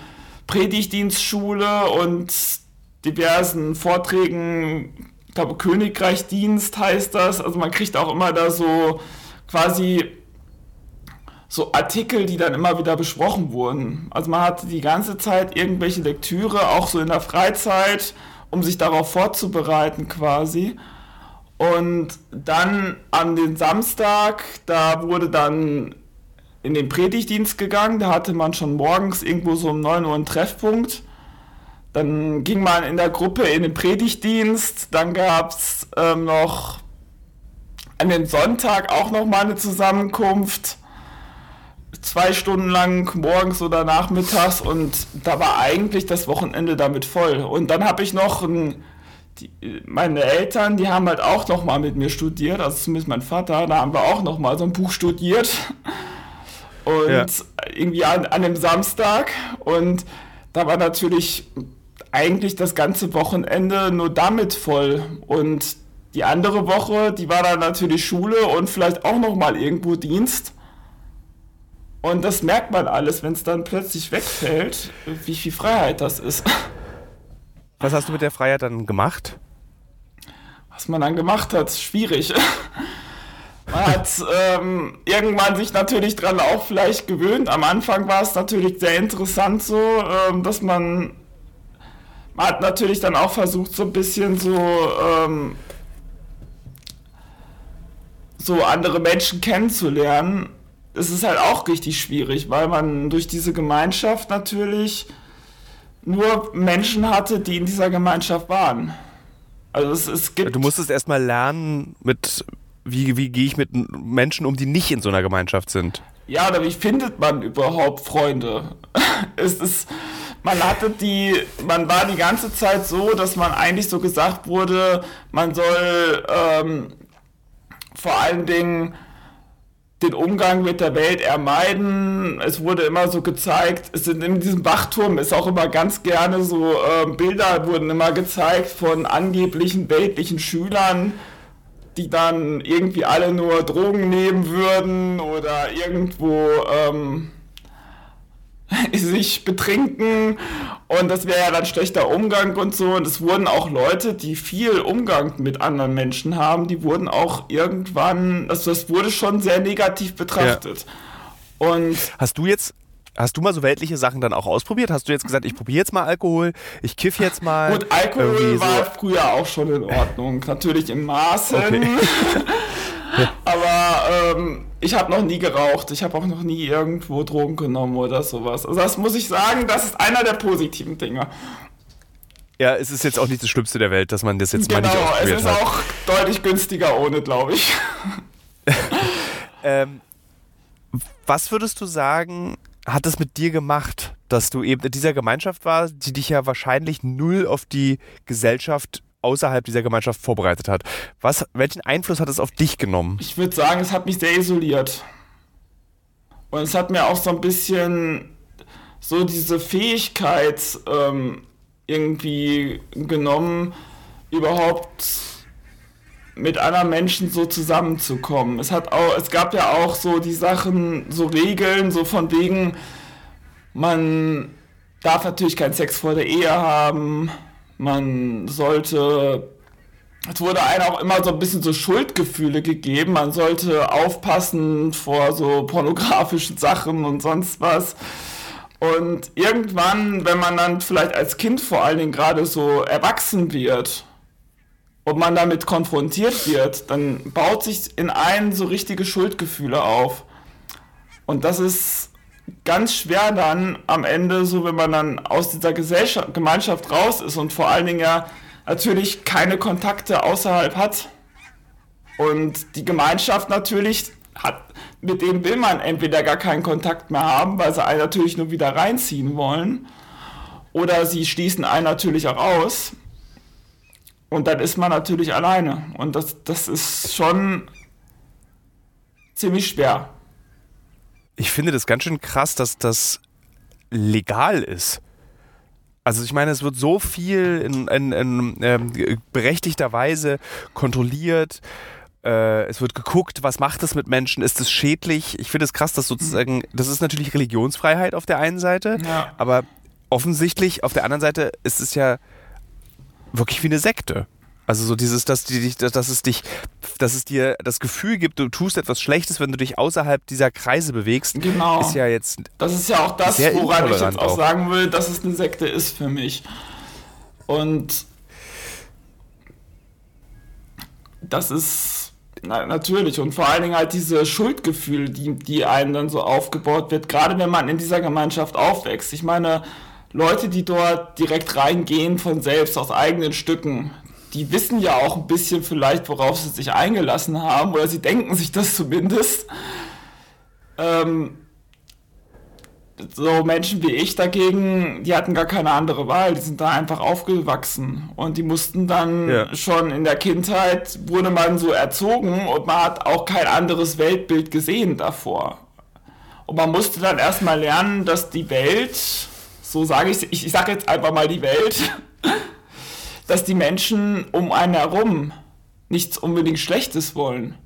Predigtdienstschule und diversen Vorträgen, ich glaube Königreichdienst heißt das. Also man kriegt auch immer da so quasi so Artikel, die dann immer wieder besprochen wurden. Also man hatte die ganze Zeit irgendwelche Lektüre, auch so in der Freizeit, um sich darauf vorzubereiten quasi. Und dann an den Samstag, da wurde dann in den Predigtdienst gegangen, da hatte man schon morgens irgendwo so um 9 Uhr einen Treffpunkt. Dann ging man in der Gruppe in den Predigtdienst, dann gab es ähm, noch an den Sonntag auch noch mal eine Zusammenkunft zwei Stunden lang morgens oder nachmittags und da war eigentlich das Wochenende damit voll. Und dann habe ich noch ein, die, meine Eltern, die haben halt auch noch mal mit mir studiert, also zumindest mein Vater, da haben wir auch noch mal so ein Buch studiert. Und ja. irgendwie an, an dem Samstag und da war natürlich eigentlich das ganze Wochenende nur damit voll und die andere Woche, die war dann natürlich Schule und vielleicht auch noch mal irgendwo Dienst. Und das merkt man alles, wenn es dann plötzlich wegfällt, wie viel Freiheit das ist.
Was hast du mit der Freiheit dann gemacht?
Was man dann gemacht hat, schwierig. Man hat ähm, irgendwann sich natürlich dran auch vielleicht gewöhnt. Am Anfang war es natürlich sehr interessant so, ähm, dass man, man hat natürlich dann auch versucht so ein bisschen so ähm, so andere Menschen kennenzulernen es ist halt auch richtig schwierig, weil man durch diese Gemeinschaft natürlich nur Menschen hatte, die in dieser Gemeinschaft waren.
Also es, es gibt. Du musstest erstmal lernen, mit wie, wie gehe ich mit Menschen um, die nicht in so einer Gemeinschaft sind.
Ja, oder wie findet man überhaupt Freunde? es ist, man hatte die, man war die ganze Zeit so, dass man eigentlich so gesagt wurde, man soll ähm, vor allen Dingen den Umgang mit der Welt ermeiden. Es wurde immer so gezeigt, es sind in diesem Wachturm ist auch immer ganz gerne so äh, Bilder wurden immer gezeigt von angeblichen weltlichen Schülern, die dann irgendwie alle nur Drogen nehmen würden oder irgendwo ähm, sich betrinken und das wäre ja dann schlechter Umgang und so. Und es wurden auch Leute, die viel Umgang mit anderen Menschen haben, die wurden auch irgendwann, also das wurde schon sehr negativ betrachtet.
Ja. Und hast du jetzt Hast du mal so weltliche Sachen dann auch ausprobiert? Hast du jetzt gesagt, ich probiere jetzt mal Alkohol, ich kiff jetzt mal?
Gut, Alkohol war so. früher auch schon in Ordnung. Natürlich im Maßen. Okay. Ähm, ich habe noch nie geraucht. Ich habe auch noch nie irgendwo Drogen genommen oder sowas. Also das muss ich sagen, das ist einer der positiven Dinge.
Ja, es ist jetzt auch nicht das Schlimmste der Welt, dass man das jetzt
genau,
mal nicht ausprobiert
hat. Genau, es ist auch deutlich günstiger ohne, glaube ich.
ähm, was würdest du sagen, hat es mit dir gemacht, dass du eben in dieser Gemeinschaft warst, die dich ja wahrscheinlich null auf die Gesellschaft außerhalb dieser Gemeinschaft vorbereitet hat? Was, welchen Einfluss hat es auf dich genommen?
Ich würde sagen, es hat mich sehr isoliert. Und es hat mir auch so ein bisschen so diese Fähigkeit ähm, irgendwie genommen, überhaupt mit anderen Menschen so zusammenzukommen. Es hat auch, es gab ja auch so die Sachen, so Regeln, so von wegen, man darf natürlich keinen Sex vor der Ehe haben, man sollte, es wurde einem auch immer so ein bisschen so Schuldgefühle gegeben, man sollte aufpassen vor so pornografischen Sachen und sonst was. Und irgendwann, wenn man dann vielleicht als Kind vor allen Dingen gerade so erwachsen wird und man damit konfrontiert wird, dann baut sich in einen so richtige Schuldgefühle auf. Und das ist ganz schwer dann am Ende, so wenn man dann aus dieser Gesellschaft, Gemeinschaft raus ist und vor allen Dingen ja natürlich keine Kontakte außerhalb hat. Und die Gemeinschaft natürlich hat, mit denen will man entweder gar keinen Kontakt mehr haben, weil sie einen natürlich nur wieder reinziehen wollen. Oder sie schließen einen natürlich auch aus. Und dann ist man natürlich alleine. Und das, das ist schon ziemlich schwer.
Ich finde das ganz schön krass, dass das legal ist. Also ich meine, es wird so viel in, in, in äh, berechtigter Weise kontrolliert. Äh, es wird geguckt, was macht es mit Menschen? Ist es schädlich? Ich finde es krass, dass sozusagen, das ist natürlich Religionsfreiheit auf der einen Seite, ja. aber offensichtlich auf der anderen Seite ist es ja wirklich wie eine Sekte. Also so dieses, dass, die, dass es dich, dass es dir das Gefühl gibt, du tust etwas Schlechtes, wenn du dich außerhalb dieser Kreise bewegst,
genau.
ist ja jetzt.
Das ist ja auch das, woran ich jetzt auch, auch sagen will, dass es eine Sekte ist für mich. Und das ist na, natürlich und vor allen Dingen halt diese Schuldgefühle, die, die einem dann so aufgebaut wird, gerade wenn man in dieser Gemeinschaft aufwächst. Ich meine, Leute, die dort direkt reingehen von selbst aus eigenen Stücken, die wissen ja auch ein bisschen vielleicht, worauf sie sich eingelassen haben, oder sie denken sich das zumindest. Ähm, so Menschen wie ich dagegen, die hatten gar keine andere Wahl, die sind da einfach aufgewachsen und die mussten dann ja. schon in der Kindheit, wurde man so erzogen und man hat auch kein anderes Weltbild gesehen davor. Und man musste dann erstmal lernen, dass die Welt, so sage ich, ich, ich sage jetzt einfach mal die Welt, dass die Menschen um einen herum nichts unbedingt Schlechtes wollen.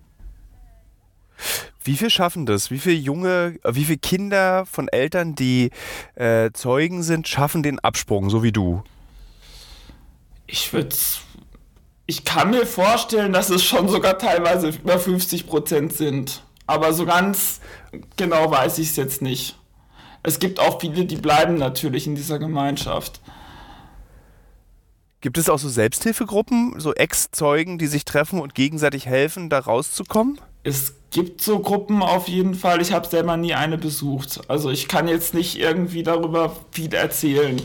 Wie viel schaffen das? Wie viele junge, wie viele Kinder von Eltern, die äh, Zeugen sind, schaffen den Absprung, so wie du?
Ich würde, ich kann mir vorstellen, dass es schon sogar teilweise über 50 Prozent sind. Aber so ganz genau weiß ich es jetzt nicht. Es gibt auch viele, die bleiben natürlich in dieser Gemeinschaft.
Gibt es auch so Selbsthilfegruppen, so Ex-Zeugen, die sich treffen und gegenseitig helfen, da rauszukommen?
Es gibt so Gruppen auf jeden Fall. Ich habe selber nie eine besucht. Also ich kann jetzt nicht irgendwie darüber viel erzählen.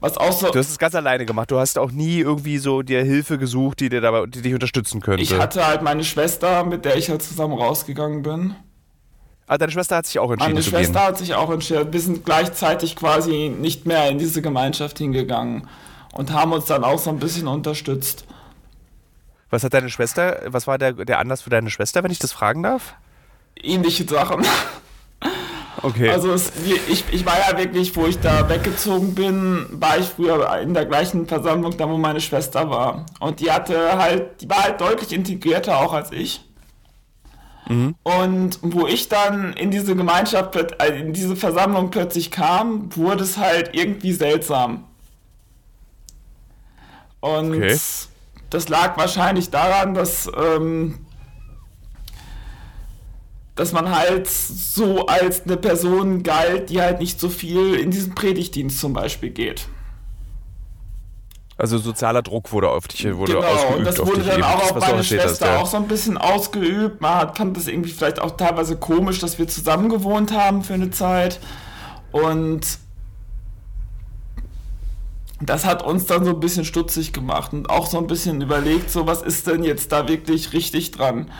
Was auch so du hast es ganz alleine gemacht. Du hast auch nie irgendwie so dir Hilfe gesucht, die dir dabei, die dich unterstützen könnte.
Ich hatte halt meine Schwester, mit der ich halt zusammen rausgegangen bin.
Ah, deine Schwester hat sich auch entschieden.
Meine Schwester hat sich auch entschieden. Wir sind gleichzeitig quasi nicht mehr in diese Gemeinschaft hingegangen und haben uns dann auch so ein bisschen unterstützt.
Was hat deine Schwester, was war der, der Anlass für deine Schwester, wenn ich das fragen darf?
Ähnliche Sachen.
Okay.
Also es, ich, ich war ja wirklich, wo ich da weggezogen bin, war ich früher in der gleichen Versammlung, da wo meine Schwester war. Und die hatte halt, die war halt deutlich integrierter auch als ich. Mhm. Und wo ich dann in diese Gemeinschaft, äh, in diese Versammlung plötzlich kam, wurde es halt irgendwie seltsam. Und okay. das lag wahrscheinlich daran, dass, ähm, dass man halt so als eine Person galt, die halt nicht so viel in diesen Predigtdienst zum Beispiel geht.
Also sozialer Druck wurde auf dich wurde
genau, ausgeübt. Und das wurde dann auch auf meine Schwester hast, ja. auch so ein bisschen ausgeübt. Man fand das irgendwie vielleicht auch teilweise komisch, dass wir zusammen gewohnt haben für eine Zeit. Und das hat uns dann so ein bisschen stutzig gemacht und auch so ein bisschen überlegt, so was ist denn jetzt da wirklich richtig dran.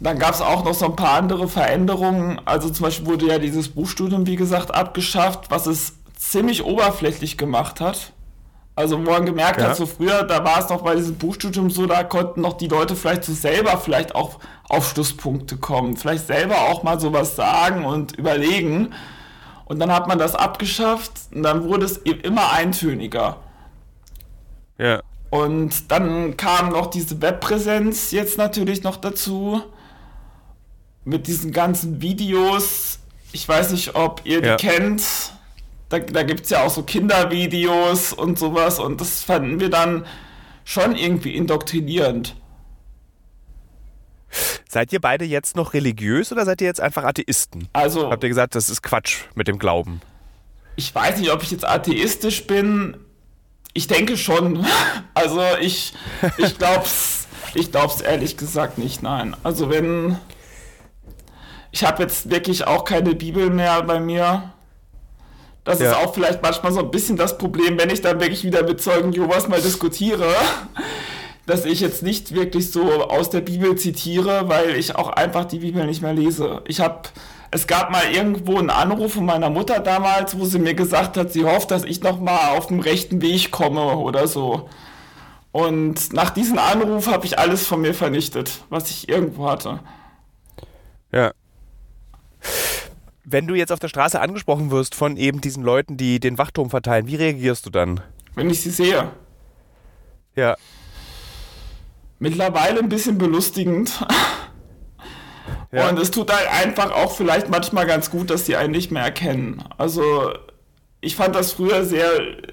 Dann gab es auch noch so ein paar andere Veränderungen. Also zum Beispiel wurde ja dieses Buchstudium, wie gesagt, abgeschafft, was es ziemlich oberflächlich gemacht hat. Also wo man gemerkt ja. hat, so früher, da war es noch bei diesem Buchstudium so, da konnten noch die Leute vielleicht so selber vielleicht auch auf Schlusspunkte kommen, vielleicht selber auch mal sowas sagen und überlegen. Und dann hat man das abgeschafft und dann wurde es eben immer eintöniger. Ja. Und dann kam noch diese Webpräsenz jetzt natürlich noch dazu. Mit diesen ganzen Videos. Ich weiß nicht, ob ihr die ja. kennt da, da gibt es ja auch so Kindervideos und sowas und das fanden wir dann schon irgendwie indoktrinierend.
Seid ihr beide jetzt noch religiös oder seid ihr jetzt einfach Atheisten? Also. Habt ihr gesagt, das ist Quatsch mit dem Glauben?
Ich weiß nicht, ob ich jetzt atheistisch bin. Ich denke schon. Also ich, ich glaub's, ich glaub's ehrlich gesagt nicht, nein. Also wenn. Ich habe jetzt wirklich auch keine Bibel mehr bei mir. Das ja. ist auch vielleicht manchmal so ein bisschen das Problem, wenn ich dann wirklich wieder mit Zeugen Jehovas mal diskutiere, dass ich jetzt nicht wirklich so aus der Bibel zitiere, weil ich auch einfach die Bibel nicht mehr lese. Ich habe es gab mal irgendwo einen Anruf von meiner Mutter damals, wo sie mir gesagt hat, sie hofft, dass ich noch mal auf dem rechten Weg komme oder so. Und nach diesem Anruf habe ich alles von mir vernichtet, was ich irgendwo hatte.
Ja wenn du jetzt auf der Straße angesprochen wirst von eben diesen Leuten, die den Wachturm verteilen, wie reagierst du dann?
Wenn ich sie sehe. Ja. Mittlerweile ein bisschen belustigend. Ja. Und es tut halt einfach auch vielleicht manchmal ganz gut, dass sie einen nicht mehr erkennen. Also ich fand das früher sehr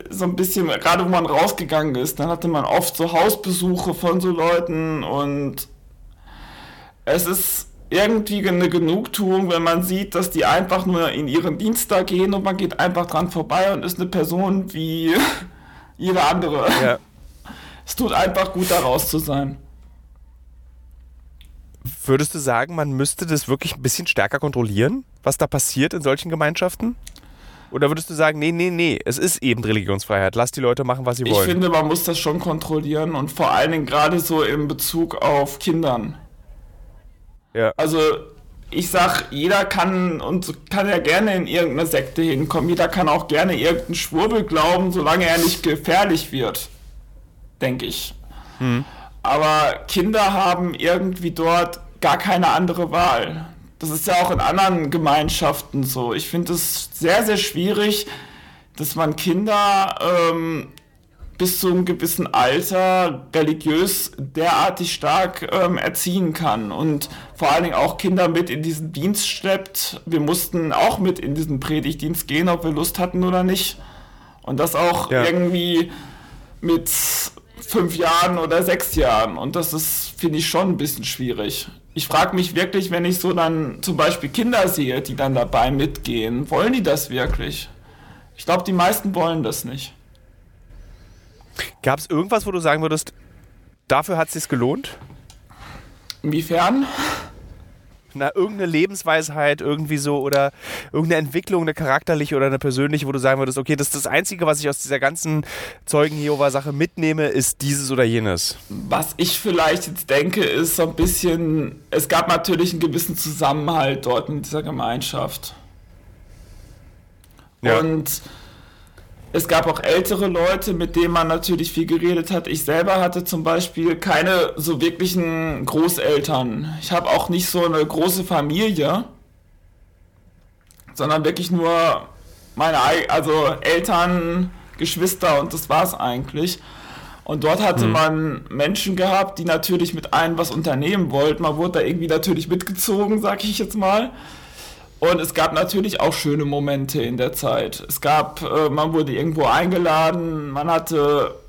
so ein bisschen, gerade wo man rausgegangen ist, dann hatte man oft so Hausbesuche von so Leuten und es ist irgendwie eine Genugtuung, wenn man sieht, dass die einfach nur in ihren Dienst da gehen und man geht einfach dran vorbei und ist eine Person wie jede andere. Ja. Es tut einfach gut, da raus zu sein.
Würdest du sagen, man müsste das wirklich ein bisschen stärker kontrollieren, was da passiert in solchen Gemeinschaften? Oder würdest du sagen, nee, nee, nee, es ist eben Religionsfreiheit, lass die Leute machen, was sie
ich
wollen?
Ich finde, man muss das schon kontrollieren und vor allen Dingen gerade so in Bezug auf Kindern. Ja. Also ich sag, jeder kann und kann ja gerne in irgendeine Sekte hinkommen. Jeder kann auch gerne irgendeinen Schwurbel glauben, solange er nicht gefährlich wird. Denke ich. Hm. Aber Kinder haben irgendwie dort gar keine andere Wahl. Das ist ja auch in anderen Gemeinschaften so. Ich finde es sehr, sehr schwierig, dass man Kinder ähm, bis zu einem gewissen Alter religiös derartig stark ähm, erziehen kann und vor allen Dingen auch Kinder mit in diesen Dienst schleppt. Wir mussten auch mit in diesen Predigtdienst gehen, ob wir Lust hatten oder nicht. Und das auch ja. irgendwie mit fünf Jahren oder sechs Jahren. Und das ist, finde ich, schon ein bisschen schwierig. Ich frage mich wirklich, wenn ich so dann zum Beispiel Kinder sehe, die dann dabei mitgehen, wollen die das wirklich? Ich glaube, die meisten wollen das nicht.
Gab es irgendwas, wo du sagen würdest, dafür hat es sich gelohnt?
Inwiefern?
Na, irgendeine Lebensweisheit irgendwie so oder irgendeine Entwicklung, eine charakterliche oder eine persönliche, wo du sagen würdest, okay, das ist das Einzige, was ich aus dieser ganzen Zeugen-Jehova-Sache mitnehme, ist dieses oder jenes.
Was ich vielleicht jetzt denke, ist so ein bisschen, es gab natürlich einen gewissen Zusammenhalt dort in dieser Gemeinschaft. Ja. Und es gab auch ältere Leute, mit denen man natürlich viel geredet hat. Ich selber hatte zum Beispiel keine so wirklichen Großeltern. Ich habe auch nicht so eine große Familie, sondern wirklich nur meine also Eltern, Geschwister und das war's eigentlich. Und dort hatte hm. man Menschen gehabt, die natürlich mit einem was unternehmen wollten. Man wurde da irgendwie natürlich mitgezogen, sag ich jetzt mal. Und es gab natürlich auch schöne Momente in der Zeit. Es gab, äh, man wurde irgendwo eingeladen, man hatte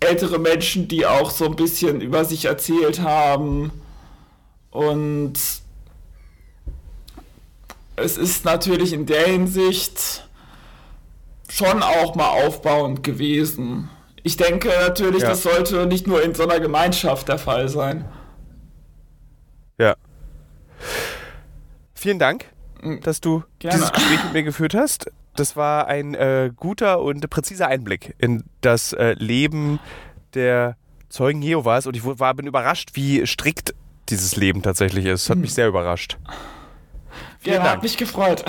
ältere Menschen, die auch so ein bisschen über sich erzählt haben. Und es ist natürlich in der Hinsicht schon auch mal aufbauend gewesen. Ich denke natürlich, ja. das sollte nicht nur in so einer Gemeinschaft der Fall sein.
Ja. Vielen Dank dass du Gerne. dieses Gespräch mit mir geführt hast. das war ein äh, guter und präziser Einblick in das äh, Leben der Zeugen Jehovas und ich war, bin überrascht, wie strikt dieses Leben tatsächlich ist. Hat hm. mich sehr überrascht.
Vielen ja, Dank. hat mich gefreut.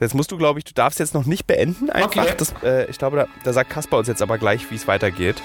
Jetzt musst du, glaube ich, du darfst jetzt noch nicht beenden einfach. Okay. Das, äh, ich glaube, da, da sagt Kasper uns jetzt aber gleich, wie es weitergeht.